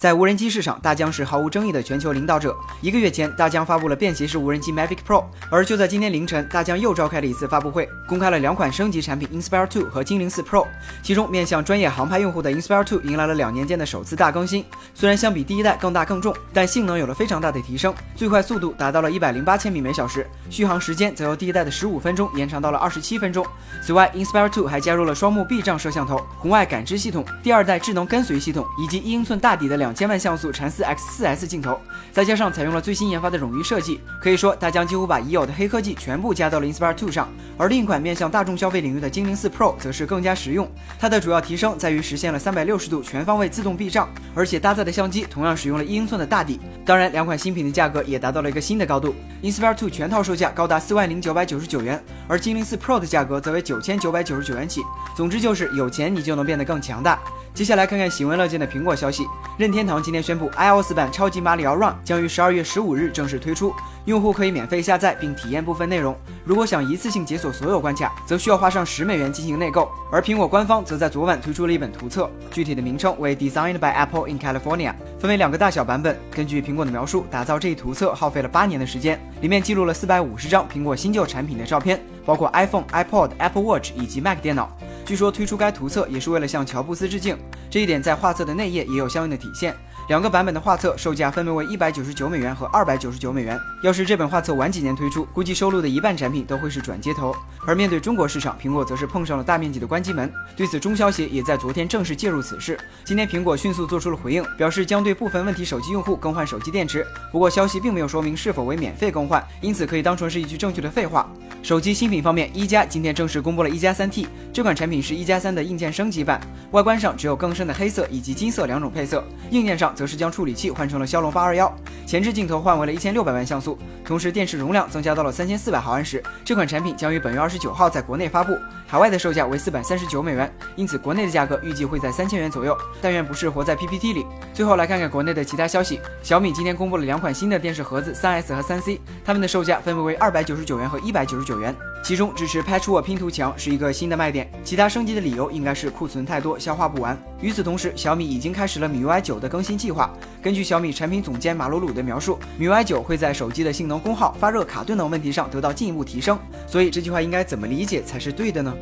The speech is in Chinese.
在无人机市场，大疆是毫无争议的全球领导者。一个月前，大疆发布了便携式无人机 Mavic Pro，而就在今天凌晨，大疆又召开了一次发布会，公开了两款升级产品 Inspire 2和精灵4 Pro。其中，面向专业航拍用户的 Inspire 2迎来了两年间的首次大更新。虽然相比第一代更大更重，但性能有了非常大的提升，最快速度达到了一百零八千米每小时，续航时间则由第一代的十五分钟延长到了二十七分钟。此外，Inspire 2还加入了双目避障摄像头、红外感知系统、第二代智能跟随系统以及一英寸大底的两。两千万像素禅四 X 四 S 镜头，再加上采用了最新研发的冗余设计，可以说大疆几乎把已有的黑科技全部加到了 Inspire 2上。而另一款面向大众消费领域的精灵四 Pro 则是更加实用，它的主要提升在于实现了三百六十度全方位自动避障，而且搭载的相机同样使用了一英寸的大底。当然，两款新品的价格也达到了一个新的高度，Inspire 2全套售价高达四万零九百九十九元，而精灵四 Pro 的价格则为九千九百九十九元起。总之就是有钱你就能变得更强大。接下来看看喜闻乐见的苹果消息，任天堂今天宣布，iOS 版超级马里奥 Run 将于十二月十五日正式推出，用户可以免费下载并体验部分内容。如果想一次性解锁所有关卡，则需要花上十美元进行内购。而苹果官方则在昨晚推出了一本图册，具体的名称为 Designed by Apple in California，分为两个大小版本。根据苹果的描述，打造这一图册耗费了八年的时间，里面记录了四百五十张苹果新旧产品的照片，包括 iPhone、iPod、Apple Watch 以及 Mac 电脑。据说推出该图册也是为了向乔布斯致敬，这一点在画册的内页也有相应的体现。两个版本的画册售价分别为一百九十九美元和二百九十九美元。要是这本画册晚几年推出，估计收录的一半产品都会是转接头。而面对中国市场，苹果则是碰上了大面积的关机门。对此，中消协也在昨天正式介入此事。今天，苹果迅速做出了回应，表示将对部分问题手机用户更换手机电池。不过，消息并没有说明是否为免费更换，因此可以当成是一句正确的废话。手机新品方面，一加今天正式公布了一加三 T，这款产品是一加三的硬件升级版，外观上只有更深的黑色以及金色两种配色，硬件上则是将处理器换成了骁龙八二幺，前置镜头换为了一千六百万像素，同时电池容量增加到了三千四百毫安时。这款产品将于本月二十九号在国内发布，海外的售价为四百三十九美元，因此国内的价格预计会在三千元左右。但愿不是活在 PPT 里。最后来看看国内的其他消息，小米今天公布了两款新的电视盒子，三 S 和三 C，它们的售价分别为二百九十九元和一百九十九元，其中支持 Patchwork 拼图墙是一个新的卖点，其他升级的理由应该是库存太多，消化不完。与此同时，小米已经开始了 MIUI 九的更新计划。根据小米产品总监马鲁鲁的描述，MIUI 九会在手机的性能、功耗、发热、卡顿等问题上得到进一步提升。所以这句话应该怎么理解才是对的呢？